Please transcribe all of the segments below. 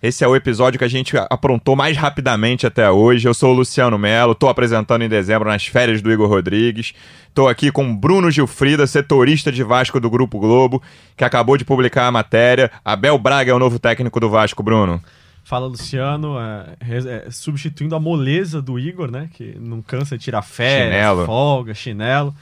Esse é o episódio que a gente aprontou mais rapidamente até hoje. Eu sou o Luciano Melo, estou apresentando em dezembro nas férias do Igor Rodrigues. Estou aqui com Bruno Gilfrida, setorista de Vasco do Grupo Globo, que acabou de publicar a matéria. Abel Braga é o novo técnico do Vasco, Bruno. Fala, Luciano. É, é, substituindo a moleza do Igor, né? Que não cansa de tirar férias, chinelo. folga, chinelo.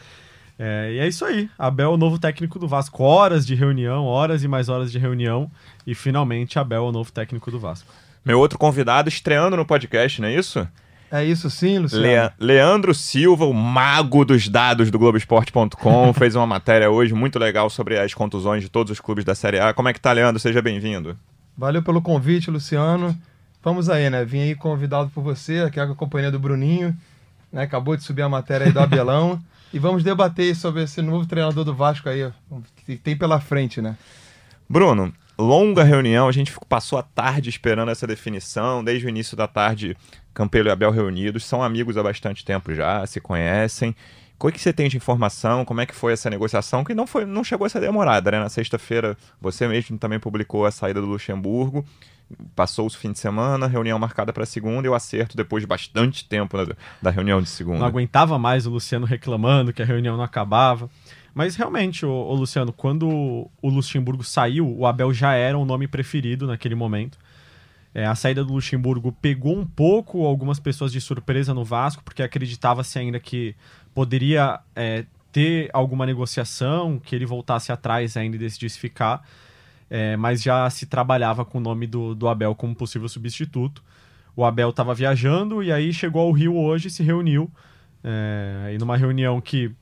É, e é isso aí. Abel é o novo técnico do Vasco. Horas de reunião, horas e mais horas de reunião. E finalmente Abel é o novo técnico do Vasco. Meu outro convidado estreando no podcast, não é isso? É isso sim, Luciano. Le Leandro Silva, o mago dos dados do Globoesporte.com, fez uma matéria hoje muito legal sobre as contusões de todos os clubes da Série A. Como é que tá, Leandro? Seja bem-vindo. Valeu pelo convite, Luciano. Vamos aí, né? Vim aí convidado por você, aqui é a companhia do Bruninho, né? Acabou de subir a matéria aí do Abelão. e vamos debater sobre esse novo treinador do Vasco aí, que tem pela frente, né? Bruno, longa reunião, a gente passou a tarde esperando essa definição, desde o início da tarde, Campelo e Abel reunidos, são amigos há bastante tempo já, se conhecem. O que você tem de informação? Como é que foi essa negociação? Que não, foi, não chegou a ser demorada, né? Na sexta-feira, você mesmo também publicou a saída do Luxemburgo. Passou o fim de semana, reunião marcada para segunda e o acerto depois de bastante tempo da, da reunião de segunda. Não aguentava mais o Luciano reclamando que a reunião não acabava. Mas realmente, o, Luciano, quando o Luxemburgo saiu, o Abel já era o nome preferido naquele momento. É, a saída do Luxemburgo pegou um pouco algumas pessoas de surpresa no Vasco, porque acreditava-se ainda que poderia é, ter alguma negociação, que ele voltasse atrás ainda e decidisse ficar. É, mas já se trabalhava com o nome do, do Abel como possível substituto. O Abel estava viajando e aí chegou ao Rio hoje, se reuniu. É, e numa reunião que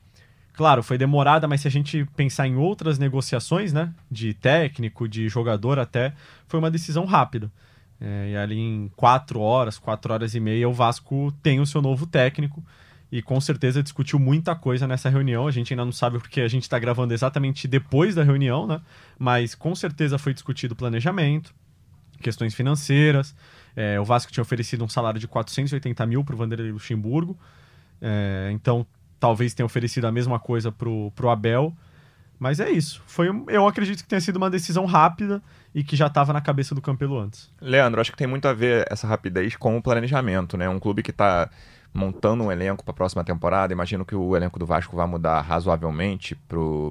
Claro, foi demorada, mas se a gente pensar em outras negociações, né, de técnico, de jogador até, foi uma decisão rápida. É, e ali em quatro horas, quatro horas e meia, o Vasco tem o seu novo técnico e com certeza discutiu muita coisa nessa reunião. A gente ainda não sabe porque a gente está gravando exatamente depois da reunião, né? Mas com certeza foi discutido planejamento, questões financeiras. É, o Vasco tinha oferecido um salário de 480 mil para o Vanderlei Luxemburgo. É, então talvez tenha oferecido a mesma coisa pro, pro Abel. Mas é isso. Foi, eu acredito que tenha sido uma decisão rápida e que já estava na cabeça do Campelo antes. Leandro, acho que tem muito a ver essa rapidez com o planejamento, né? Um clube que está montando um elenco para a próxima temporada, imagino que o elenco do Vasco vai mudar razoavelmente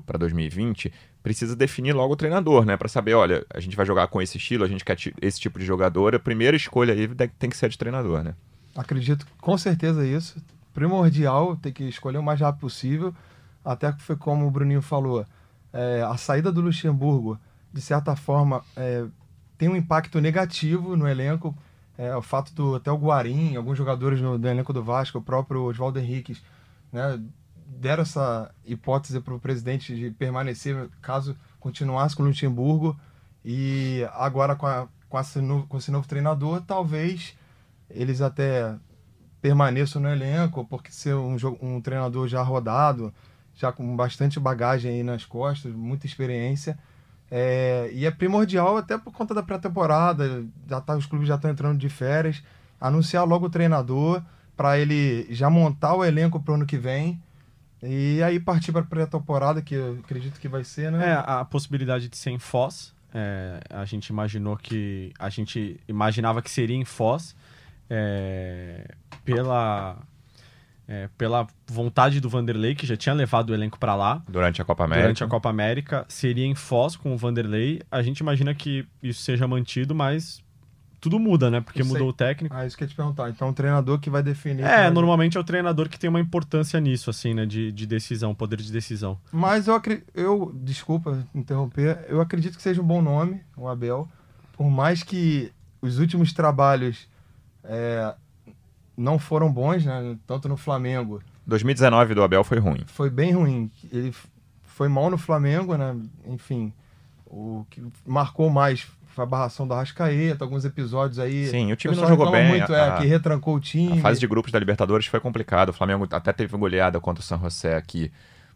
para 2020, precisa definir logo o treinador, né? Para saber, olha, a gente vai jogar com esse estilo, a gente quer esse tipo de jogador, a primeira escolha aí tem que ser de treinador, né? Acredito com certeza isso primordial ter que escolher o mais rápido possível. Até que foi como o Bruninho falou, é, a saída do Luxemburgo, de certa forma, é, tem um impacto negativo no elenco. É, o fato do até o Guarim, alguns jogadores no, do elenco do Vasco, o próprio Oswaldo Henriques, né, deram essa hipótese para o presidente de permanecer caso continuasse com o Luxemburgo. E agora com, a, com, esse novo, com esse novo treinador, talvez eles até permaneçam no elenco, porque ser um, um treinador já rodado, já com bastante bagagem aí nas costas, muita experiência. É, e é primordial até por conta da pré-temporada, já tá, os clubes já estão entrando de férias, anunciar logo o treinador para ele já montar o elenco para o ano que vem. E aí partir para a pré-temporada, que eu acredito que vai ser, né? É, a possibilidade de ser em Foz. É, a gente imaginou que. A gente imaginava que seria em Foz é, pela é, pela vontade do Vanderlei, que já tinha levado o elenco para lá. Durante a Copa América. Durante a Copa América. Seria em Foz com o Vanderlei. A gente imagina que isso seja mantido, mas tudo muda, né? Porque mudou o técnico. Ah, isso que eu ia te perguntar. Então, o treinador que vai definir. É, normalmente é o treinador que tem uma importância nisso, assim, né? De, de decisão, poder de decisão. Mas eu acredito. Eu, desculpa interromper, eu acredito que seja um bom nome, o Abel. Por mais que os últimos trabalhos é, não foram bons, né? Tanto no Flamengo. 2019 do Abel foi ruim. Foi bem ruim. Ele foi mal no Flamengo, né? Enfim, o que marcou mais foi a barração do Arrascaeta, alguns episódios aí. Sim, o time pessoal não jogou bem. muito, a, é, que retrancou o time. a fase de grupos da Libertadores foi complicada. O Flamengo até teve goleada contra o San José aqui,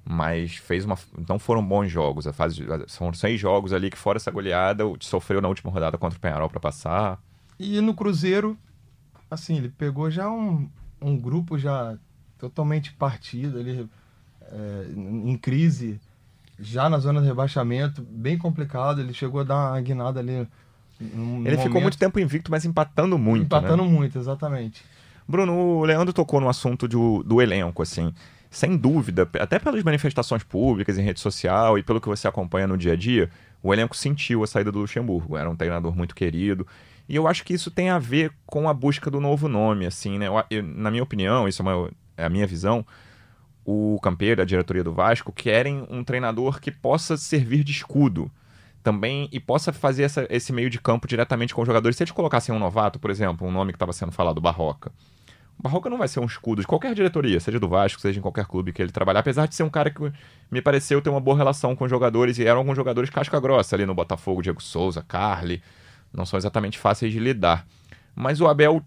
mas fez uma. Não foram bons jogos. A fase de- são seis jogos ali que, fora essa goleada, o- sofreu na última rodada contra o Penharol para passar. E no Cruzeiro, assim, ele pegou já um, um grupo já totalmente partido, ele é, em crise, já na zona de rebaixamento, bem complicado. Ele chegou a dar uma guinada ali. num- Ele num ficou momento, muito tempo invicto, mas empatando muito. empatando né? muito, exatamente. Bruno, o Leandro tocou no assunto do, do elenco, assim. Sem dúvida, até pelas manifestações públicas em rede social e pelo que você acompanha no dia a dia, o elenco sentiu a saída do Luxemburgo. Era um treinador muito querido. E eu acho que isso tem a ver com a busca do novo nome, assim, né? Eu- eu- na minha opinião, isso é, uma- é a minha visão, o Campeiro, a diretoria do Vasco, querem um treinador que possa servir de escudo também e possa fazer essa- esse meio de campo diretamente com os jogadores. Se eles colocassem um novato, por exemplo, um nome que estava sendo falado, Barroca. O Barroca não vai ser um escudo de qualquer diretoria, seja do Vasco, seja em qualquer clube que ele trabalhar, apesar de ser um cara que me pareceu ter uma boa relação com os jogadores e eram alguns jogadores casca grossa ali no Botafogo, Diego Souza, Carly, não são exatamente fáceis de lidar. Mas o Abel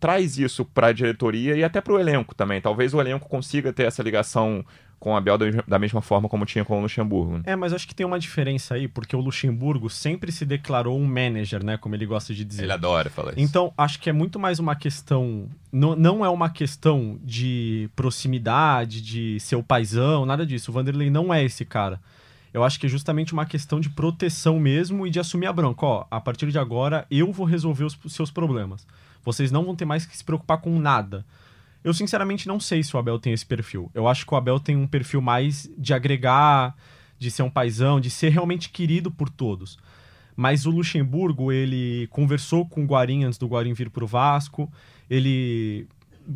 traz isso para a diretoria e até para o elenco também. Talvez o elenco consiga ter essa ligação com o Abel da, mesma forma como tinha com o Luxemburgo. né? É, mas acho que tem uma diferença aí, porque o Luxemburgo sempre se declarou um manager, né? Como ele gosta de dizer. Ele adora falar isso. Então, acho que é muito mais uma questão. Não, não é uma questão de proximidade, de ser o paizão, nada disso. O Vanderlei não é esse cara. Eu acho que é justamente uma questão de proteção mesmo e de assumir a bronca. Ó, a partir de agora eu vou resolver os seus problemas. Vocês não vão ter mais que se preocupar com nada. Eu sinceramente não sei se o Abel tem esse perfil. Eu acho que o Abel tem um perfil mais de agregar, de ser um paizão, de ser realmente querido por todos. Mas o Luxemburgo, ele conversou com o Guarim antes do Guarim vir pro Vasco. Ele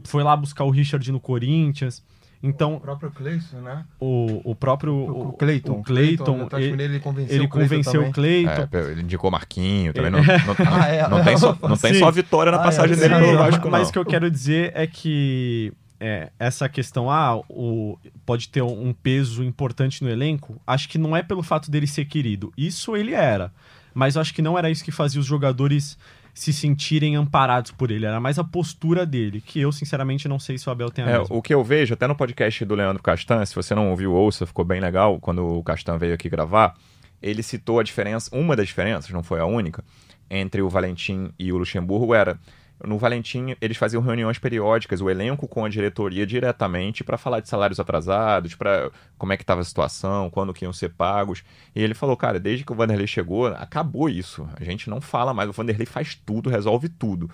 foi lá buscar o Richard no Corinthians. O Então, próprio Cleison, né? o, o próprio. O, Cleiton. O Cleiton, tá ele, ele convenceu ele o Cleiton convenceu o Cleiton. É, ele indicou Marquinho, também não, não, Ah, é. não tem, só, não tem só a vitória na Ah, é, passagem dele pelo. Vasco, não. Mas o que eu quero dizer é que é, essa questão, ah, o, pode ter um peso importante no elenco, acho que não é pelo fato dele ser querido. Isso ele era. Mas eu acho que não era isso que fazia os jogadores se sentirem amparados por ele. Era mais a postura dele, que eu, sinceramente, não sei se o Abel tem a É, mesma. o que eu vejo, até no podcast do Leandro Castan, se você não ouviu, ouça, ficou bem legal quando o Castan veio aqui gravar. Ele citou a diferença, uma das diferenças, não foi a única, entre o Valentim e o Luxemburgo era. No Valentim, eles faziam reuniões periódicas, o elenco com a diretoria diretamente para falar de salários atrasados, para como é que estava a situação, quando que iam ser pagos. E ele falou, cara, desde que o Vanderlei chegou, acabou isso. A gente não fala mais, o Vanderlei faz tudo, resolve tudo.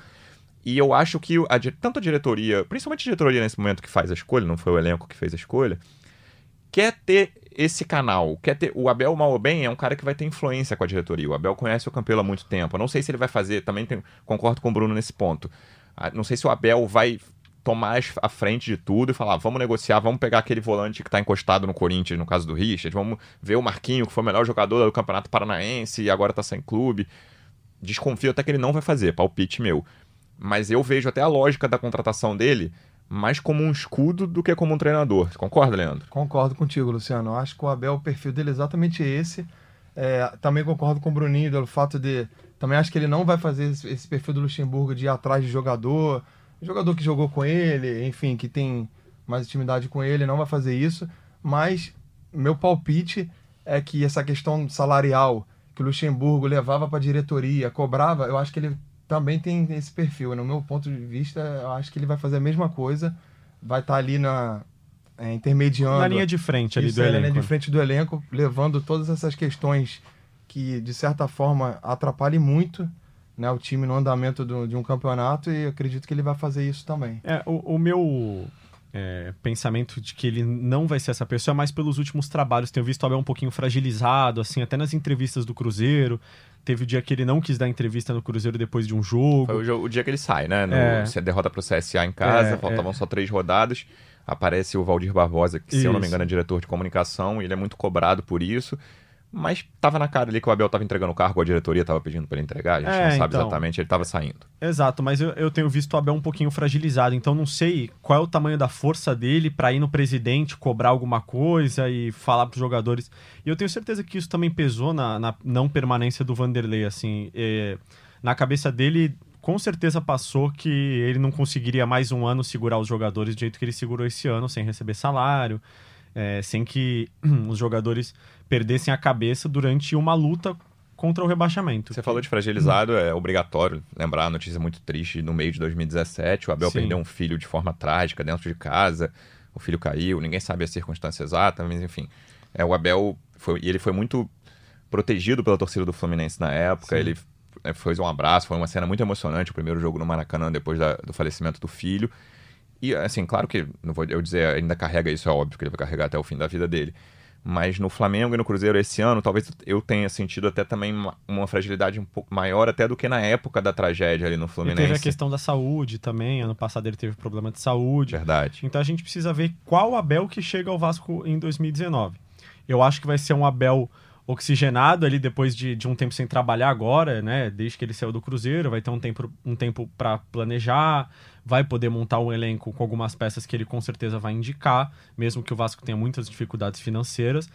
E eu acho que a tanto a diretoria, principalmente a diretoria nesse momento que faz a escolha, não foi o elenco que fez a escolha, quer ter esse canal, quer ter. O Abel mal ou bem é um cara que vai ter influência com a diretoria. O Abel conhece o Campelo há muito tempo. Eu não sei se ele vai fazer, também tem- concordo com o Bruno nesse ponto. Ah, Não sei se o Abel vai tomar a frente de tudo e falar, vamos negociar, vamos pegar aquele volante que está encostado no Corinthians, no caso do Richard, vamos ver o Marquinho, que foi o melhor jogador do Campeonato Paranaense e agora está sem clube. Desconfio até que ele não vai fazer, palpite meu. Mas eu vejo até a lógica da contratação dele mais como um escudo do que como um treinador. Você concorda, Leandro? Concordo contigo, Luciano. Acho que o Abel, o perfil dele é exatamente esse. É, também concordo com o Bruninho pelo fato de. Também acho que ele não vai fazer esse, esse perfil do Luxemburgo de ir atrás de jogador, jogador que jogou com ele, enfim, que tem mais intimidade com ele, não vai fazer isso. Mas meu palpite é que essa questão salarial que o Luxemburgo levava para a diretoria, cobrava, eu acho que ele também tem esse perfil. No meu ponto de vista, eu acho que ele vai fazer a mesma coisa, vai estar ali na é, intermediando Na linha de frente ali do é, na elenco. linha né? de frente do elenco, levando todas essas questões que, de certa forma, atrapalhem muito né, o time no andamento do- de um campeonato e acredito que ele vai fazer isso também. É, o, o meu é, pensamento de que ele não vai ser essa pessoa é mais pelos últimos trabalhos. Tenho visto o Abel um pouquinho fragilizado, assim, até nas entrevistas do Cruzeiro. Teve o dia que ele não quis dar entrevista no Cruzeiro depois de um jogo. Foi o, jo- o dia que ele sai, né? No, É. Você derrota pro CSA em casa, É, faltavam só três rodadas. Aparece o Valdir Barbosa, que, se eu não me Isso. engano, é diretor de comunicação, e ele é muito cobrado por isso. Mas tava na cara ali que o Abel tava entregando o cargo, a diretoria tava pedindo para ele entregar, a gente É, não sabe então. exatamente, ele tava saindo. Exato, mas eu, eu tenho visto o Abel um pouquinho fragilizado, então não sei qual é o tamanho da força dele pra ir no presidente cobrar alguma coisa e falar pros jogadores. E eu tenho certeza que isso também pesou na, na não permanência do Vanderlei, assim. É, na cabeça dele, com certeza passou que ele não conseguiria mais um ano segurar os jogadores do jeito que ele segurou esse ano, sem receber salário, é, sem que os jogadores perdessem a cabeça durante uma luta contra o rebaixamento. Você falou de fragilizado, é obrigatório lembrar a notícia muito triste no meio de 2017. O Abel Sim. perdeu um filho de forma trágica dentro de casa. O filho caiu, ninguém sabe a circunstância exata, mas enfim. É, o Abel foi, e ele foi muito protegido pela torcida do Fluminense na época. Ele é, fez um abraço, foi uma cena muito emocionante. O primeiro jogo no Maracanã depois da- do falecimento do filho. E assim, claro que não vou eu dizer, ainda carrega isso, é óbvio que ele vai carregar até o fim da vida dele. Mas no Flamengo e no Cruzeiro esse ano, talvez eu tenha sentido até também uma, fragilidade um pouco maior até do que na época da tragédia ali no E teve Fluminense. a questão da saúde também. Ano passado ele teve problema de saúde. Verdade. Então a gente precisa ver qual Abel que chega ao Vasco em 2019. Eu acho que vai ser um Abel oxigenado ali depois de, de um tempo sem trabalhar agora, né? Desde que ele saiu do Cruzeiro, vai ter um tempo, um tempo para planejar, vai poder montar um elenco com algumas peças que ele com certeza vai indicar, mesmo que o Vasco tenha muitas dificuldades financeiras.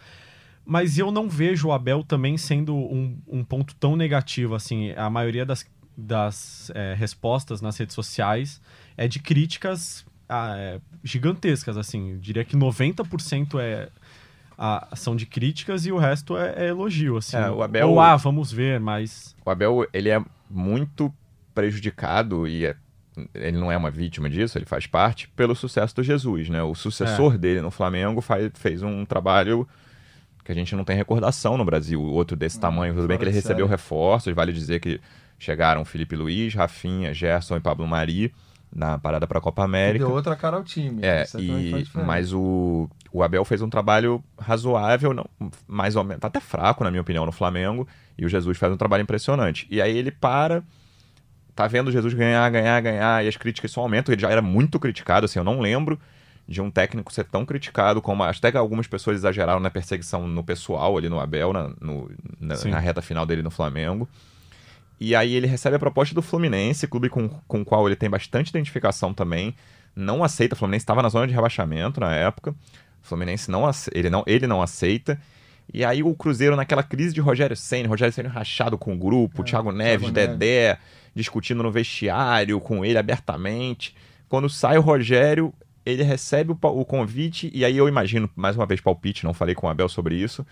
Mas eu não vejo o Abel também sendo um, um ponto tão negativo assim. A maioria das, das é, respostas nas redes sociais é de críticas ah, é, gigantescas, assim. Eu diria que 90% é a, são de críticas e o resto é, é elogio, assim. É, o Abel- Ou, ah, vamos ver, mas... O Abel, ele é muito prejudicado e é- ele não é uma vítima disso, ele faz parte pelo sucesso do Jesus, né? O sucessor É. dele no Flamengo faz, fez um trabalho que a gente não tem recordação no Brasil, outro desse tamanho. Tudo bem que ele recebeu reforços, vale dizer que chegaram Felipe Luiz, Rafinha, Gerson e Pablo Mari na parada para a Copa América. Deu outra cara ao time. É, faz e, mas o, o Abel fez um trabalho razoável, não, mais ou menos, tá até fraco, na minha opinião, no Flamengo, e o Jesus faz um trabalho impressionante. E aí ele para, tá vendo Jesus ganhar, ganhar, ganhar, e as críticas só aumentam, ele já era muito criticado, assim, eu não lembro de um técnico ser tão criticado como, até que algumas pessoas exageraram na perseguição no pessoal ali no Abel, na, no- na, na reta final dele no Flamengo. E aí ele recebe a proposta do Fluminense, clube com, com o qual ele tem bastante identificação também. Não aceita, o Fluminense estava na zona de rebaixamento na época. O Fluminense não, ele não, ele não aceita. E aí o Cruzeiro naquela crise de Rogério Ceni, Rogério Ceni rachado com o grupo, Thiago Neves, Neves. Dedé, discutindo no vestiário com ele abertamente. Quando sai o Rogério, ele recebe o, o convite e aí eu imagino, mais uma vez palpite, não falei com o Abel sobre isso,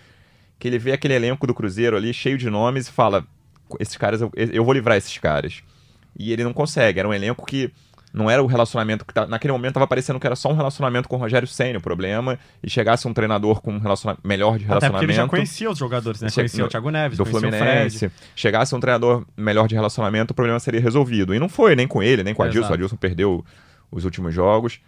que ele vê aquele elenco do Cruzeiro ali cheio de nomes e fala: esses caras, eu, eu vou livrar esses caras. E ele não consegue. Era um elenco que não era o relacionamento que tá, naquele momento estava parecendo que era só um relacionamento com o Rogério Senna, o problema, e chegasse um treinador com um relaciona- melhor de Até porque relacionamento ele já conhecia os jogadores, né? Che- Conhecia no- o Thiago Neves, do Fluminense, chegasse um treinador melhor de relacionamento, o problema seria resolvido. E não foi, nem com ele, nem com o Adilson. O Adilson perdeu os últimos jogos.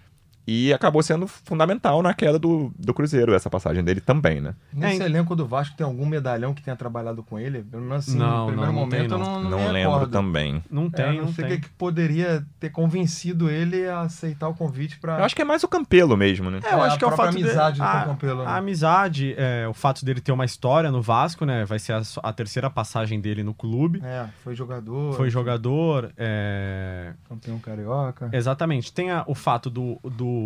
E acabou sendo fundamental na queda do, do Cruzeiro, essa passagem dele também, né? Nesse É, elenco do Vasco tem algum medalhão que tenha trabalhado com ele? Não, assim, Não, no primeiro não, não tem, momento eu não. não, Não, lembro recordo. também. Não É, tem, eu não sei o tem. que que poderia ter convencido ele a aceitar o convite para Eu acho que é mais o Campelo mesmo, né? É, eu É, acho a que é o fato amizade de, do a, Campelo, né? a amizade, é, o fato dele ter uma história no Vasco, né? Vai ser a, a terceira passagem dele no clube. É, foi jogador, Foi jogador, é, campeão carioca. Exatamente. Tem a- o fato do, do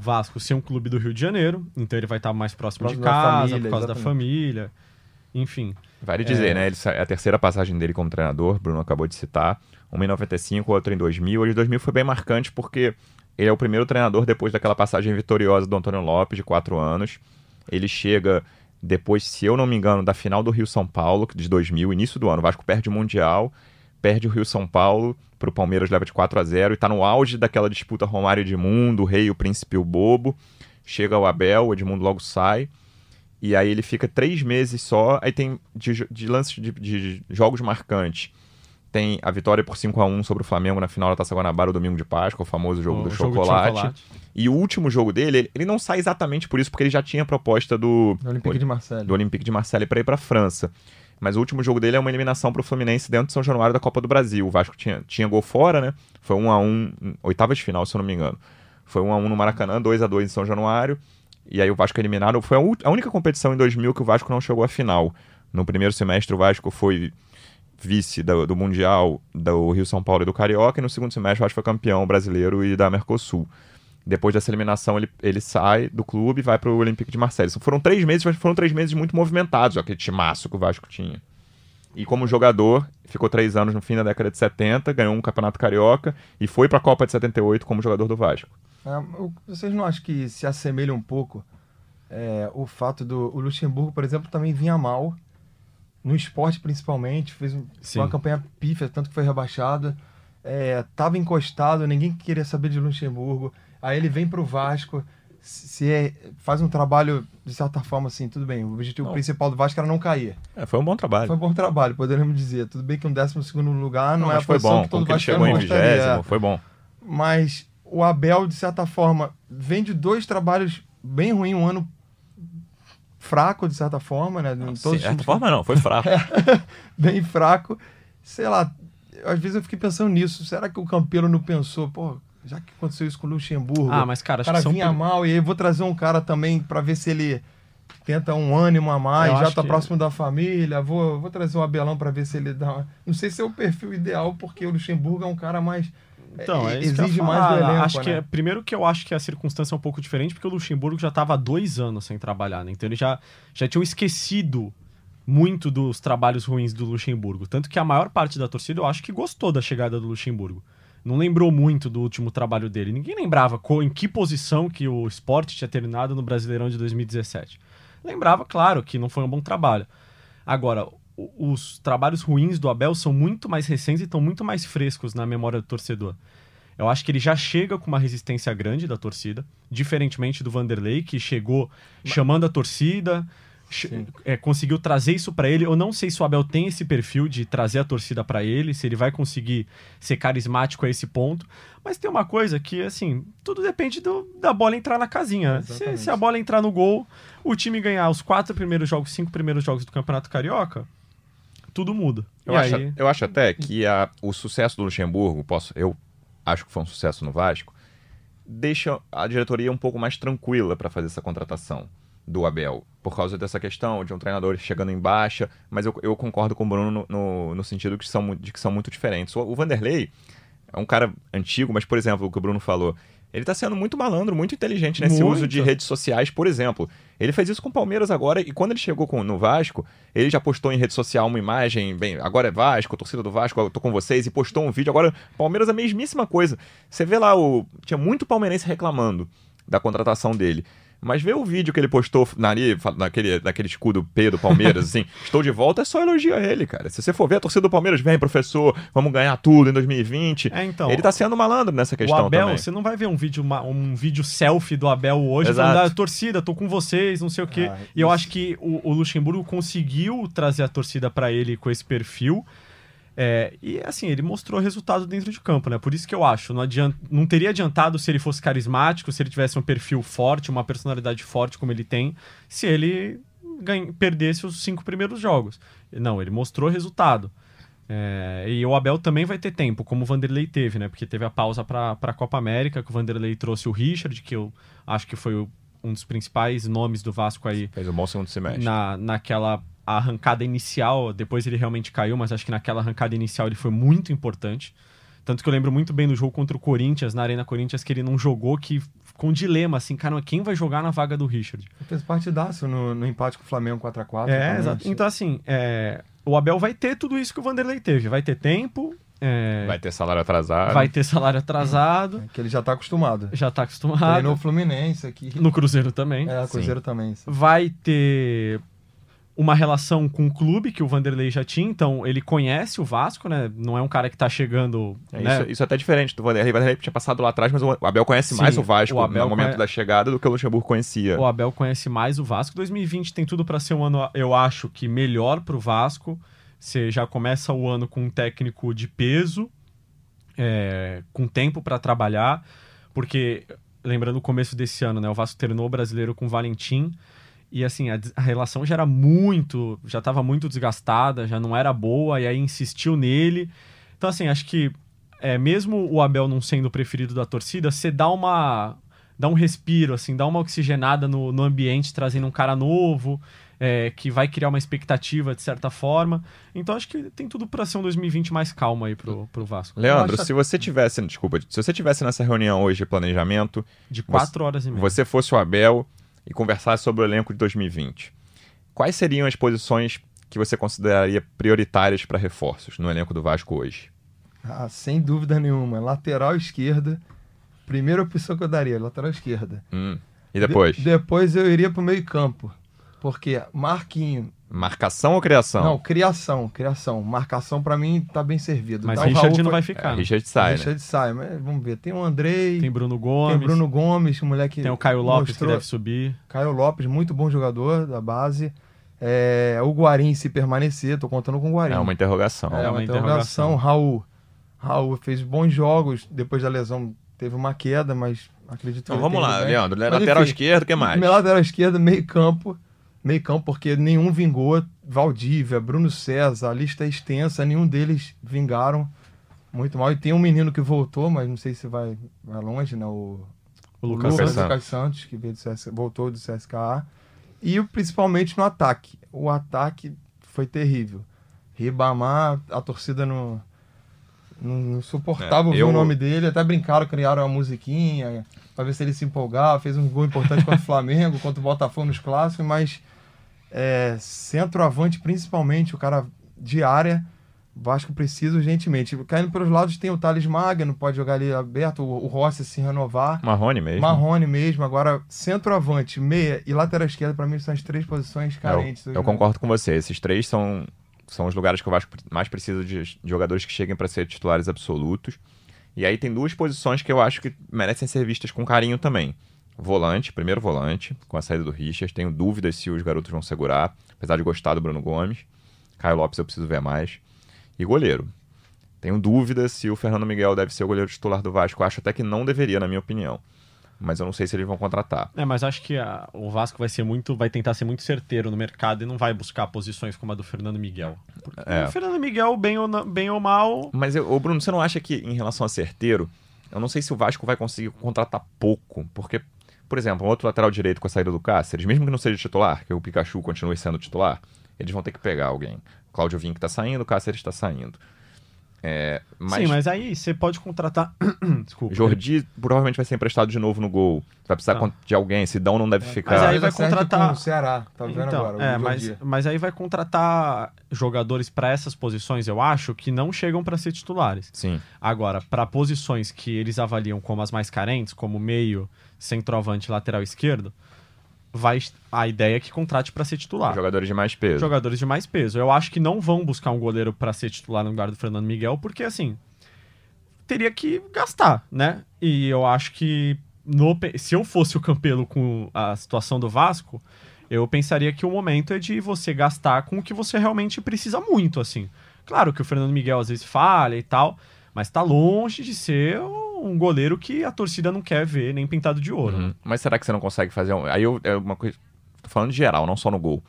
Vasco ser um clube do Rio de Janeiro, então ele vai estar mais próximo, Próximo de da casa, família, por causa da exatamente. família. Enfim. Vale dizer, É. né? Ele, é a terceira passagem dele como treinador, Bruno acabou de citar. Uma em 95, outra em 2000. A de 2000 foi bem marcante porque ele é o primeiro treinador depois daquela passagem vitoriosa do Antônio Lopes, de quatro anos. Ele chega depois, se eu não me engano, da final do Rio-São Paulo, de 2000, início do ano. O Vasco perde o Mundial, perde o Rio-São Paulo, pro Palmeiras leva de 4 a 0 e tá no auge daquela disputa Romário Edmundo, o rei, o príncipe e o bobo. Chega o Abel, o Edmundo logo sai. E aí ele fica três meses só. Aí tem de, de lances de, de jogos marcantes. Tem a vitória por 5 a 1 sobre o Flamengo na final da Taça Guanabara, o domingo de Páscoa, o famoso jogo o do jogo de chocolate. E o último jogo dele, ele, ele não sai exatamente por isso, porque ele já tinha a proposta do, Do Olympique de Marseille. do Olympique de Marseille para ir para a França. Mas o último jogo dele é uma eliminação para o Fluminense dentro de São Januário da Copa do Brasil. O Vasco tinha, tinha gol fora, né? Foi 1 a 1 oitavas de final, se eu não me engano. Foi 1 a 1 no Maracanã, 2 a 2 em São Januário. E aí o Vasco é eliminado. Foi a, a única competição em 2000 que o Vasco não chegou à final. No primeiro semestre, o Vasco foi vice do, do Mundial do Rio São Paulo e do Carioca, e no segundo semestre, o Vasco foi campeão brasileiro e da Mercosul. Depois dessa eliminação, ele, ele sai do clube e vai para o Olympique de Marseille. Foram três meses, mas foram três meses muito movimentados, aquele timaço que o Vasco tinha. E como jogador, ficou três anos no fim da década de 70, ganhou um campeonato carioca e foi para a Copa de 78 como jogador do Vasco. É, vocês não acham que se assemelha um pouco é, o fato do o Luxemburgo, por exemplo, também vinha mal no esporte principalmente, fez uma campanha pífia, tanto que foi rebaixado, estava é, encostado, ninguém queria saber de Luxemburgo. Aí ele vem para o Vasco, se é, faz um trabalho, de certa forma, assim, tudo bem. O objetivo não. principal do Vasco era não cair. É, foi um bom trabalho. Foi um bom trabalho, poderíamos dizer. Tudo bem que um 12 lugar não, não é a foi bom. que todo Vasco chegou em vigésimo, foi bom. Mas o Abel, de certa forma, vem de dois trabalhos bem ruins, um ano fraco, de certa forma, né? Não, de certa forma não, foi fraco. bem fraco. Sei lá, às vezes eu fiquei pensando nisso. Será que o Campelo não pensou, pô, já que aconteceu isso com o Luxemburgo. Ah, mas cara, o cara vinha são... mal e aí vou trazer um cara também para ver se ele tenta um ânimo a mais, eu já tá que... próximo da família. Vou, vou trazer o Abelão para ver se ele dá. Uma... Não sei se é o perfil ideal, porque o Luxemburgo é um cara mais. Então, é, é exige mais do elenco, acho né? que é, primeiro que eu acho que a circunstância é um pouco diferente, porque o Luxemburgo já estava há dois anos sem trabalhar, né? Então ele já, já tinha esquecido muito dos trabalhos ruins do Luxemburgo. Tanto que a maior parte da torcida eu acho que gostou da chegada do Luxemburgo não lembrou muito do último trabalho dele. Ninguém lembrava em que posição que o esporte tinha terminado no Brasileirão de 2017. Lembrava, claro, que não foi um bom trabalho. Agora, os trabalhos ruins do Abel são muito mais recentes e estão muito mais frescos na memória do torcedor. Eu acho que ele já chega com uma resistência grande da torcida, diferentemente do Vanderlei, que chegou chamando a torcida, é, conseguiu trazer isso para ele. Eu não sei se o Abel tem esse perfil de trazer a torcida para ele, se ele vai conseguir ser carismático a esse ponto. Mas tem uma coisa que, assim, tudo depende do, da bola entrar na casinha. Se, se, a bola entrar no gol, o time ganhar os quatro primeiros jogos, cinco primeiros jogos do Campeonato Carioca, tudo muda. Eu, acho, aí... eu acho até que a, o sucesso do Luxemburgo, posso, eu acho que foi um sucesso no Vasco, deixa a diretoria um pouco mais tranquila para fazer essa contratação do Abel, por causa dessa questão de um treinador chegando em baixa, mas eu, eu concordo com o Bruno no, no, no sentido que são, de que são muito diferentes. O, o, Vanderlei é um cara antigo, mas, por exemplo, o que o Bruno falou, ele está sendo muito malandro, muito inteligente nesse muito. uso de redes sociais, por exemplo. Ele fez isso com o Palmeiras agora, e quando ele chegou com, no Vasco, ele já postou em rede social uma imagem, bem, agora é Vasco, torcida do Vasco, eu tô com vocês, e postou um vídeo. Agora, Palmeiras a mesmíssima coisa. Você vê lá, o tinha muito palmeirense reclamando da contratação dele. Mas vê o vídeo que ele postou na, naquele, naquele escudo P do Palmeiras, assim, estou de volta, é só elogio a ele, cara. Se você for ver a torcida do Palmeiras, vem, professor, vamos ganhar tudo em 2020. É, então, ele tá sendo malandro nessa questão o Abel, também. Você não vai ver um vídeo, um vídeo selfie do Abel hoje Exato. falando da ah, torcida, tô com vocês, não sei o quê. Ah, e eu acho que o, o Luxemburgo conseguiu trazer a torcida para ele com esse perfil. É, e assim, ele mostrou resultado dentro de campo, né? Por isso que eu acho, não, adianta, não teria adiantado se ele fosse carismático, se ele tivesse um perfil forte, uma personalidade forte como ele tem, se ele ganha, perdesse os cinco primeiros jogos. Não, ele mostrou resultado. É, e o Abel também vai ter tempo, como o Vanderlei teve, né? Porque teve a pausa para a Copa América, que o Vanderlei trouxe o Richard, que eu acho que foi um dos principais nomes do Vasco aí. Fez um bom segundo semestre. Na, naquela a arrancada inicial, depois ele realmente caiu, mas acho que naquela arrancada inicial ele foi muito importante. Tanto que eu lembro muito bem do jogo contra o Corinthians, na Arena Corinthians, que ele não jogou, que com um dilema, assim, cara, quem vai jogar na vaga do Richard? Ele fez partidaço no, no empate com o Flamengo 4x4. É, exato. Então, assim, é, o Abel vai ter tudo isso que o Vanderlei teve. Vai ter tempo. É, vai ter salário atrasado. Vai ter salário atrasado. É que ele já tá acostumado. Já tá acostumado. Treinou o Fluminense aqui. No Cruzeiro também. É, o Cruzeiro sim. também. Sim. Vai ter uma relação com o clube que o Vanderlei já tinha, então ele conhece o Vasco, né? Não é um cara que tá chegando. É, né? isso, isso é até diferente do Vanderlei. O Vanderlei tinha passado lá atrás, mas o Abel conhece Sim, mais o Vasco o Abel no momento conhe... da chegada do que o Luxemburgo conhecia. O Abel conhece mais o Vasco. 2020 tem tudo para ser um ano, eu acho que melhor pro Vasco. Você já começa o ano com um técnico de peso, é, com tempo para trabalhar, porque lembrando o começo desse ano, né? O Vasco terminou o brasileiro com o Valentim. E assim, a, a relação já era muito. Já estava muito desgastada, já não era boa, e aí insistiu nele. Então, assim, acho que é, mesmo o Abel não sendo o preferido da torcida, você dá uma. dá um respiro, assim, dá uma oxigenada no, no ambiente, trazendo um cara novo. é, que vai criar uma expectativa de certa forma. Então acho que tem tudo para ser um 2020 mais calmo aí pro, pro Vasco. Leandro, acho- se você tivesse, desculpa, se você tivesse nessa reunião hoje de planejamento, De quatro horas e meia. você fosse o Abel e conversasse sobre o elenco de 2020, quais seriam as posições que você consideraria prioritárias para reforços no elenco do Vasco hoje? Ah, sem dúvida nenhuma. Lateral esquerda. Primeira opção que eu daria, lateral esquerda. Hum. E depois? De- depois eu iria pro meio campo. Porque Marquinho. Marcação ou criação? Não, criação, criação. Marcação pra mim tá bem servido. Mas o Richard Raul não foi- vai É, ficar. né? Richard sai, né? Richard sai, mas vamos ver. Tem o Andrei, Tem tem, Bruno Gomes, Bruno Gomes, o moleque. tem o Caio Lopes mostrou- que deve subir. Caio Lopes, muito bom jogador da base. É, o Guarim, se permanecer, tô contando com o Guarim. É uma interrogação. É, É uma uma interrogação. interrogação. Raul. Raul fez bons jogos. Depois da lesão teve uma queda, mas acredito que Então ele vamos lá, bem. Leandro. Mas, lateral enfim, esquerdo, o que mais? Meu lateral esquerdo, meio campo. Meio campo, porque nenhum vingou. Valdívia, Bruno César, a lista é extensa, nenhum deles vingaram muito mal. E tem um menino que voltou, mas não sei se vai, vai longe, né? O, O Lucas Lucas Santos. Lucas Santos, que veio do CS, voltou do CSKA. E principalmente no ataque. O ataque foi terrível. Ribamar, a torcida não, não, suportava É, eu- o nome dele. Até brincaram, criaram uma musiquinha pra ver se ele se empolgava. Fez um gol importante contra o Flamengo, contra o Botafogo nos clássicos, mas é, centroavante principalmente, o cara de área. Vasco precisa urgentemente. Caindo pelos lados tem o Thales Magno, pode jogar ali aberto, o, o Rossi se renovar. Marrone mesmo. Marrone mesmo. Agora, centroavante, meia e lateral esquerda, pra mim, são as três posições carentes. Eu, eu concordo com você. Esses três são, são os lugares que o Vasco mais precisa de, de jogadores que cheguem para ser titulares absolutos. E aí tem duas posições que eu acho que merecem ser vistas com carinho também. Volante, primeiro volante, com a saída do Richard. Tenho dúvidas se os garotos vão segurar, apesar de gostar do Bruno Gomes. Caio Lopes eu preciso ver mais. E goleiro. Tenho dúvidas se o Fernando Miguel deve ser o goleiro titular do Vasco. Acho até que não deveria, na minha opinião. Mas eu não sei se eles vão contratar. É, mas acho que a- o Vasco vai ser muito, vai tentar ser muito certeiro no mercado e não vai buscar posições como a do Fernando Miguel. É. O Fernando Miguel, bem ou, na- bem ou mal, Mas, eu, Bruno, você não acha que em relação a certeiro, eu não sei se o Vasco vai conseguir contratar pouco, porque, por exemplo, um outro lateral direito com a saída do Cáceres, mesmo que não seja titular, que o Pikachu continue sendo titular, eles vão ter que pegar alguém. Cláudio Vinck tá saindo, o Cáceres tá saindo. É, mas, sim, mas aí você pode contratar. Desculpa. Jordi provavelmente vai ser emprestado de novo no gol. Vai precisar Tá. de alguém, Sidão não deve ficar. Mas aí vai Acerta contratar- Com o Ceará, tá vendo Então, agora? o é, mas, mas aí vai contratar jogadores para essas posições, eu acho, que não chegam para ser titulares. Sim. Agora, para posições que eles avaliam como as mais carentes, como meio, centroavante, e lateral esquerdo, vai a ideia é que contrate para ser titular. Jogadores de mais peso. Jogadores de mais peso. Eu acho que não vão buscar um goleiro para ser titular no lugar do Fernando Miguel, porque assim, teria que gastar, né? E eu acho que no se eu fosse o Campelo com a situação do Vasco, eu pensaria que o momento é de você gastar com o que você realmente precisa muito, assim. Claro que o Fernando Miguel às vezes falha e tal, mas tá longe de ser um goleiro que a torcida não quer ver nem pintado de ouro. Uhum. Mas será que você não consegue fazer um. Aí eu, é uma coisa. Tô falando de geral, não só no gol.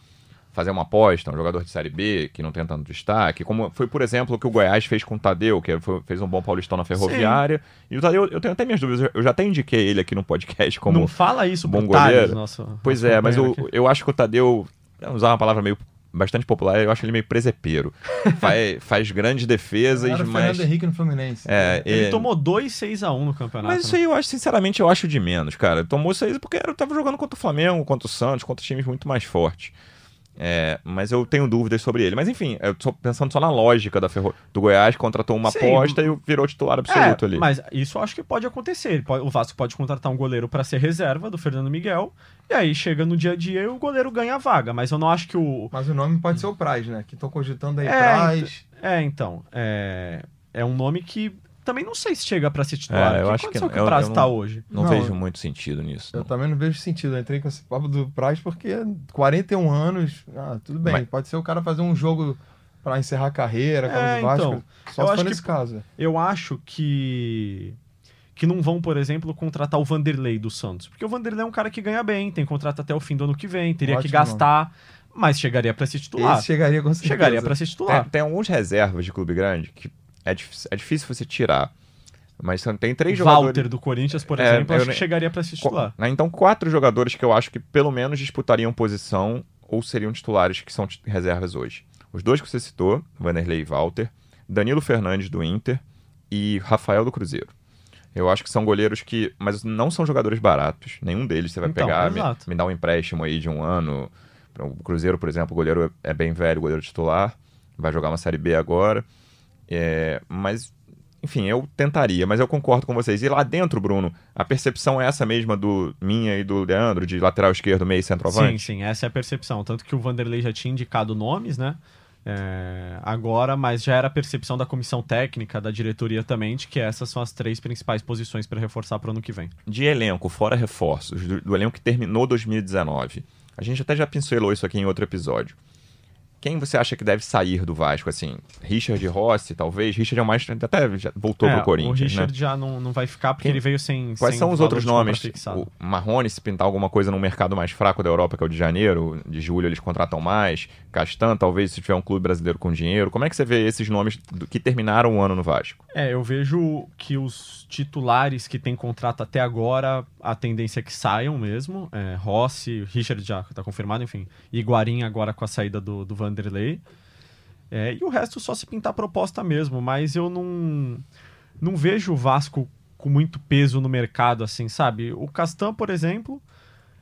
Fazer uma aposta, um jogador de Série B que não tem tanto destaque, como foi, por exemplo, o que o Goiás fez com o Tadeu, que foi- fez um bom paulistão na Ferroviária. E o Tadeu, eu tenho até minhas dúvidas, eu já até indiquei ele aqui no podcast como. não fala isso bom goleiro. nosso- Pois nosso é, mas eu, aqui. eu acho que o Tadeu, vamos usar uma palavra meio bastante popular, eu acho ele meio presepeiro. faz, faz grandes defesas, Era o mas. Fernando Henrique no Fluminense. É, Ele e- tomou 2 6x1 no campeonato. Mas isso né? aí eu acho, sinceramente, eu acho de menos, cara. Tomou isso aí porque eu tava jogando contra o Flamengo, contra o Santos, contra times muito mais fortes. É, mas eu tenho dúvidas sobre ele. Mas enfim, eu tô pensando só na lógica da Ferro... do Goiás, contratou uma Sim. aposta e virou titular absoluto É, ali. Mas isso eu acho que pode acontecer. Pode- o Vasco pode contratar um goleiro para ser reserva do Fernando Miguel. E aí chega no dia a dia e o goleiro ganha a vaga. Mas eu não acho que o. Mas o nome pode ser o Praz, né? Que estão cogitando aí É, Praz. É, então. É, é um nome que também não sei se chega para ser titular. É, eu que acho que condição não. que o Praz tá hoje? Não, Não, vejo muito sentido nisso. Eu não. também não vejo sentido. Eu entrei com esse papo do Praz porque 41 anos, ah, tudo bem. Mas- Pode ser o cara fazer um jogo pra encerrar a carreira, É, então, Só eu se acho for que- nesse caso. Eu acho que. Que não vão, por exemplo, contratar o Vanderlei do Santos. Porque o Vanderlei é um cara que ganha bem, tem contrato até o fim do ano que vem, teria que Ótimo gastar, mas chegaria para ser titular. Esse chegaria com certeza. Chegaria para ser Tem, titular. tem alguns reservas de clube grande que é, dif- é difícil você tirar. Mas são- tem três Walter jogadores. do Corinthians, por É, exemplo, eu acho que chegaria para ser titular. Né, Então, quatro jogadores que eu acho que pelo menos disputariam posição ou seriam titulares que são reservas hoje? Os dois que você citou, Vanderlei e Walter, Danilo Fernandes do Inter e Rafael do Cruzeiro. Eu acho que são goleiros que. Mas não são jogadores baratos. Nenhum deles você vai então, pegar, me, me, dar um empréstimo aí de um ano. O Cruzeiro, por exemplo, o goleiro é bem velho, o goleiro titular. Vai jogar uma Série B agora. É, mas, enfim, eu tentaria, mas eu concordo com vocês. E lá dentro, Bruno, a percepção é essa mesma do minha e do Leandro, de lateral esquerdo, meio e centroavante? Sim, sim, essa é a percepção. Tanto que o Vanderlei já tinha indicado nomes, né? É, agora, mas já era a percepção da comissão técnica, da diretoria também, de que essas são as três principais posições para reforçar para o ano que vem. De elenco, fora reforços, do, do, elenco que terminou 2019, a gente até já pincelou isso aqui em outro episódio. Quem você acha que deve sair do Vasco, assim? Richard Rossi, talvez? Richard é o mais. Até já voltou é, pro Corinthians. O Richard né? já não, não vai ficar porque Quem... ele veio sem. Quais sem são os outros nomes? O Marrone, se pintar alguma coisa no mercado mais fraco da Europa, que é o de janeiro, de julho eles contratam mais. Castan, talvez se tiver um clube brasileiro com dinheiro. Como é que você vê esses nomes que terminaram o ano no Vasco? É, eu vejo que os titulares que têm contrato até agora, a tendência é que saiam mesmo. É, Rossi, Richard já está confirmado, enfim. Iguarim agora com a saída do, do Vanderlei. É, e o resto só se pintar proposta mesmo, mas eu não, não vejo o Vasco com muito peso no mercado, assim, sabe? O Castan, por exemplo,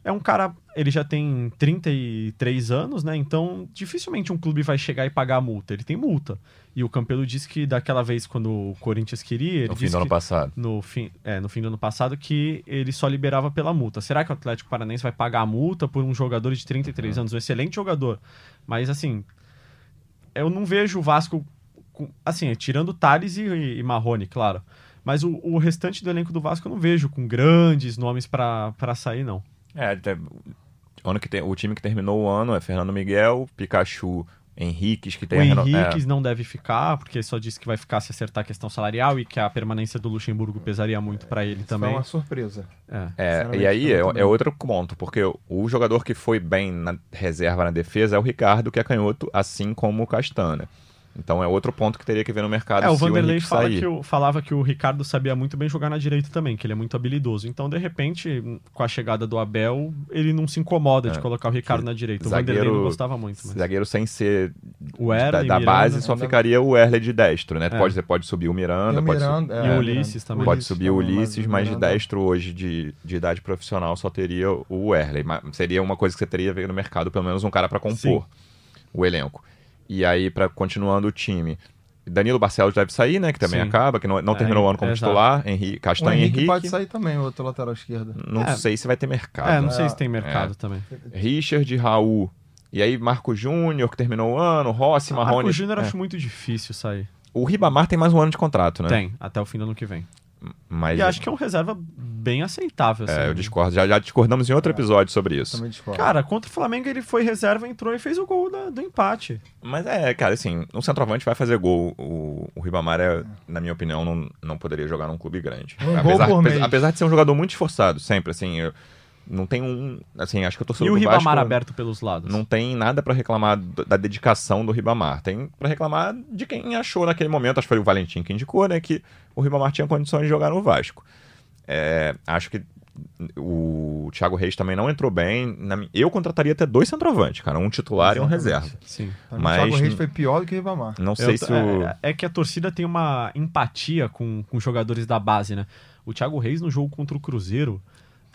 é um cara, ele já tem 33 anos, né? Então, dificilmente um clube vai chegar e pagar a multa. Ele tem multa. E o Campelo disse que daquela vez quando o Corinthians queria, no fim do ano passado. No fim, é, no fim do ano passado que ele só liberava pela multa. Será que o Atlético Paranaense vai pagar a multa por um jogador de 33 uhum. anos, um excelente jogador? Mas assim, eu não vejo o Vasco assim, tirando Thales e, e Marrone, claro. Mas o, o restante do elenco do Vasco eu não vejo com grandes nomes para sair, não. É, ano que tem, o time que terminou o ano é Fernando Miguel, Pikachu, Henriques, que tem o Henriques é. não deve ficar, porque só disse que vai ficar se acertar a questão salarial e que a permanência do Luxemburgo pesaria muito para ele também. Foi uma surpresa. É, é e aí é, é, outro ponto, porque o jogador que foi bem na reserva na defesa é o Ricardo, que é canhoto, assim como o Castana. Então é outro ponto que teria que ver no mercado. É, o Vanderlei o fala que o, falava que o Ricardo sabia muito bem jogar na direita também, que ele é muito habilidoso. Então, de repente, com a chegada do Abel, ele não se incomoda é, de colocar o Ricardo na direita. O zagueiro, Vanderlei não gostava muito. Mas... Zagueiro sem ser o Erle, da, da base, só ficaria o Erle de destro, né? É. Pode, você pode subir o Miranda, o pode Miranda é, e o Ulisses também. Pode subir o Ulisses, mas de destro hoje, de, de idade profissional, só teria o Erle. Seria uma coisa que você teria ver no mercado, pelo menos um cara para compor Sim. o elenco. E aí, para continuando o time, Danilo Barcelos deve sair, né? Que também Sim. acaba, que não, não é, terminou o ano como titular. Henrique, Castanho Henrique, Henrique. pode sair também, o outro lateral esquerdo. Não é. sei se vai ter mercado. É, não sei se tem mercado é. também. Richard, Raul. E aí, Marco Júnior, que terminou o ano, Rossi, Marrone. Marco Júnior acho muito difícil sair. O Ribamar tem mais um ano de contrato, né? Tem, até o fim do ano que vem. Mas... E acho que é um reserva bem aceitável. Assim. É, eu discordo. Já, já discordamos em outro episódio sobre isso. Também discordo. Cara, contra o Flamengo ele foi reserva, entrou e fez o gol da, do empate. Mas é, cara, assim, um centroavante vai fazer gol. O, o Ribamar, é, na minha opinião, não, não poderia jogar num clube grande. Um apesar, apesar, apesar, de ser um jogador muito esforçado, sempre, assim. Eu, não tem um. Assim, acho que eu tô E o Ribamar Vasco, aberto pelos lados? Não tem nada para reclamar da dedicação do Ribamar. Tem para reclamar de quem achou naquele momento, acho que foi o Valentim que indicou, né, que o Ribamar tinha condições de jogar no Vasco. É, acho que o Thiago Reis também não entrou bem. Eu contrataria até dois centroavantes, cara. Um titular Exatamente. e um reserva. Sim. Mas, o Thiago Reis foi pior do que o Ribamar. Não sei Eu, se o... É, é, que a torcida tem uma empatia com, com jogadores da base, né? O Thiago Reis no jogo contra o Cruzeiro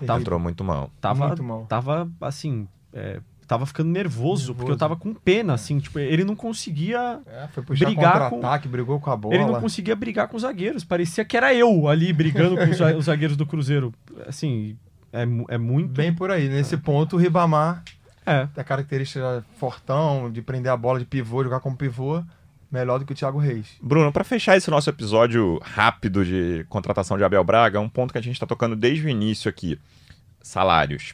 Tava, entrou muito mal. Tava, muito mal. Tava, assim, é, tava ficando nervoso, nervoso, porque eu tava com pena, assim, tipo, ele não conseguia é, foi puxar brigar com ataque, brigou com a bola. Ele não conseguia brigar com os zagueiros, parecia que era eu ali brigando com os zagueiros do Cruzeiro. Assim, é, é muito bem por aí. Nesse é. ponto o Ribamar é. a característica fortão, de prender a bola de pivô, jogar como pivô melhor do que o Thiago Reis. Bruno, para fechar esse nosso episódio rápido de contratação de Abel Braga, um ponto que a gente está tocando desde o início aqui. Salários.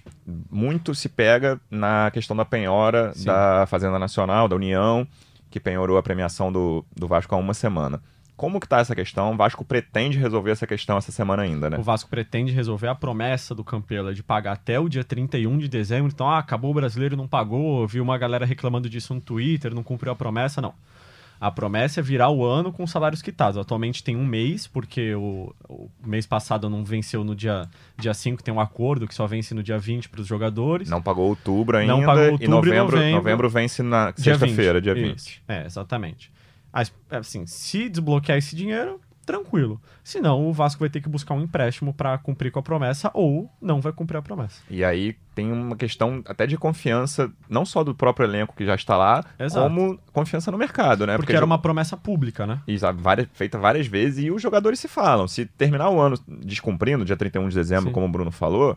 Muito se pega na questão da penhora Sim. da Fazenda Nacional, da União, que penhorou a premiação do, do Vasco há uma semana. Como que tá essa questão? O Vasco pretende resolver essa questão essa semana ainda, né? O Vasco pretende resolver a promessa do Campelo de pagar até o dia 31 de dezembro. Então, ah, acabou o brasileiro não pagou, viu uma galera reclamando disso no Twitter, não cumpriu a promessa, não A promessa é virar o ano com salários quitados. Atualmente tem um mês, porque o, o mês passado não venceu no dia, dia 5, tem um acordo que só vence no dia 20 para os jogadores. Não pagou outubro ainda. Não pagou outubro e novembro, e novembro, novembro vence na Dia sexta-feira, 20. dia 20. Isso. É, exatamente. As- Assim, se desbloquear esse dinheiro, tranquilo. Senão, o Vasco vai ter que buscar um empréstimo para cumprir com a promessa ou não vai cumprir a promessa. E aí tem uma questão até de confiança, não só do próprio elenco que já está lá, Exato. como confiança no mercado, né? Porque, era jo- uma promessa pública, né? Sabe, várias, feita várias vezes, e os jogadores se falam. Se terminar o ano descumprindo, dia 31 de dezembro, Sim. como o Bruno falou,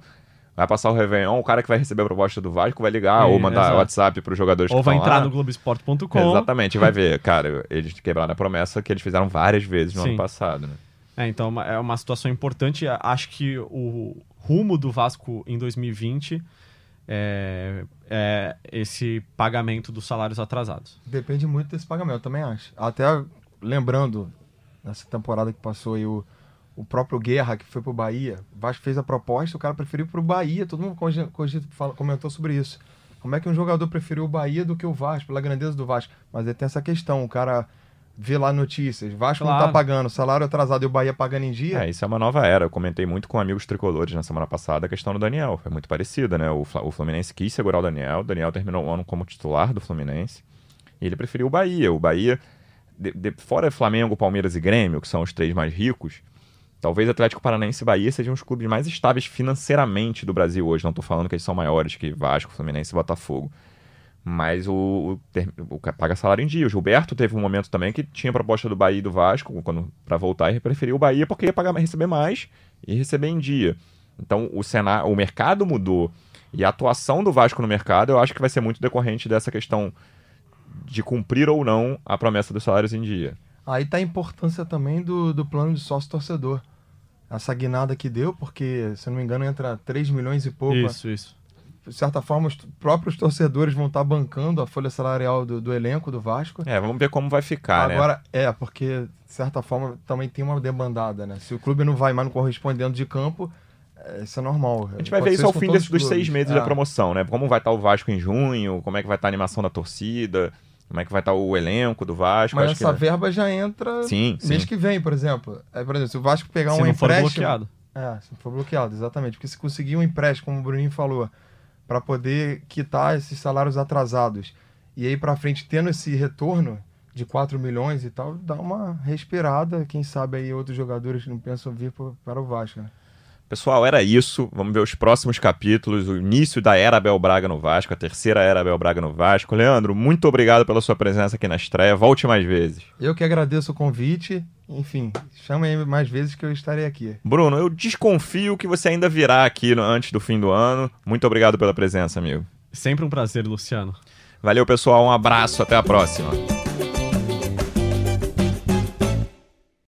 vai passar o Réveillon, o cara que vai receber a proposta do Vasco vai ligar É, ou mandar exato. WhatsApp para os jogadores Ou que vai estão entrar lá. no Globoesporte.com. Exatamente, vai ver, cara, eles quebraram a promessa que eles fizeram várias vezes no Sim. ano passado, né? É, então é uma- é uma situação importante. Acho que o rumo do Vasco em 2020 é, é esse pagamento dos salários atrasados. Depende muito desse pagamento, eu também acho. Até lembrando, nessa temporada que passou aí, o, o próprio Guerra, que foi pro Bahia, o Vasco fez a proposta, o cara preferiu pro Bahia, todo mundo cogi- cogi- fala- comentou sobre isso. Como é que um jogador preferiu o Bahia do que o Vasco, pela grandeza do Vasco? Mas aí tem essa questão, o cara vê lá notícias, Vasco não Claro. tá pagando, salário atrasado e o Bahia pagando em dia. É, isso é uma nova era. Eu comentei muito com amigos tricolores na semana passada a questão do Daniel. Foi muito parecida, né? O, o Fluminense quis segurar o Daniel. O Daniel terminou o ano como titular do Fluminense. E ele preferiu o Bahia. O Bahia, de- de- fora Flamengo, Palmeiras e Grêmio, que são os três mais ricos, talvez Atlético Paranaense e Bahia sejam os clubes mais estáveis financeiramente do Brasil hoje. Não tô falando que eles são maiores que Vasco, Fluminense e Botafogo. Mas o, o, o paga salário em dia. O Gilberto teve um momento também que tinha proposta do Bahia e do Vasco para voltar e preferiu o Bahia porque ia pagar, receber mais e receber em dia. Então o cenário, o mercado mudou e a atuação do Vasco no mercado eu acho que vai ser muito decorrente dessa questão de cumprir ou não a promessa dos salários em dia. Aí tá a importância também do, do plano de sócio-torcedor. Essa guinada que deu, porque, se não me engano, entra 3 milhões e pouco. Isso, isso. De certa forma, os próprios torcedores vão estar bancando a folha salarial do, do elenco do Vasco. É, vamos ver como vai ficar, né? Agora, é, porque, de certa forma, também tem uma debandada, né? Se o clube não vai mais no corresponde dentro de campo, é, isso é normal. A gente vai ver isso ao fim desses, dos seis meses É. da promoção, né? Como vai estar o Vasco em junho, como é que vai estar a animação da torcida, como é que vai estar o elenco do Vasco. Mas acho essa que... verba já entra Sim, sim. mês que vem, por exemplo. É, por exemplo, se o Vasco pegar Se um não for empréstimo... bloqueado. É, se não for bloqueado, exatamente. Porque se conseguir um empréstimo, como o Bruninho falou, para poder quitar esses salários atrasados e aí para frente tendo esse retorno de 4 milhões e tal, dá uma respirada. Quem sabe aí outros jogadores não pensam vir para o Vasco, né? Pessoal, era isso. Vamos ver os próximos capítulos, o início da era Abel Braga no Vasco, a terceira era Abel Braga no Vasco. Leandro, muito obrigado pela sua presença aqui na estreia. Volte mais vezes. Eu que agradeço o convite. Enfim, chamem aí mais vezes que eu estarei aqui. Bruno, eu desconfio que você ainda virá aqui antes do fim do ano. Muito obrigado pela presença, amigo. Sempre um prazer, Luciano. Valeu, pessoal. Um abraço. Até a próxima.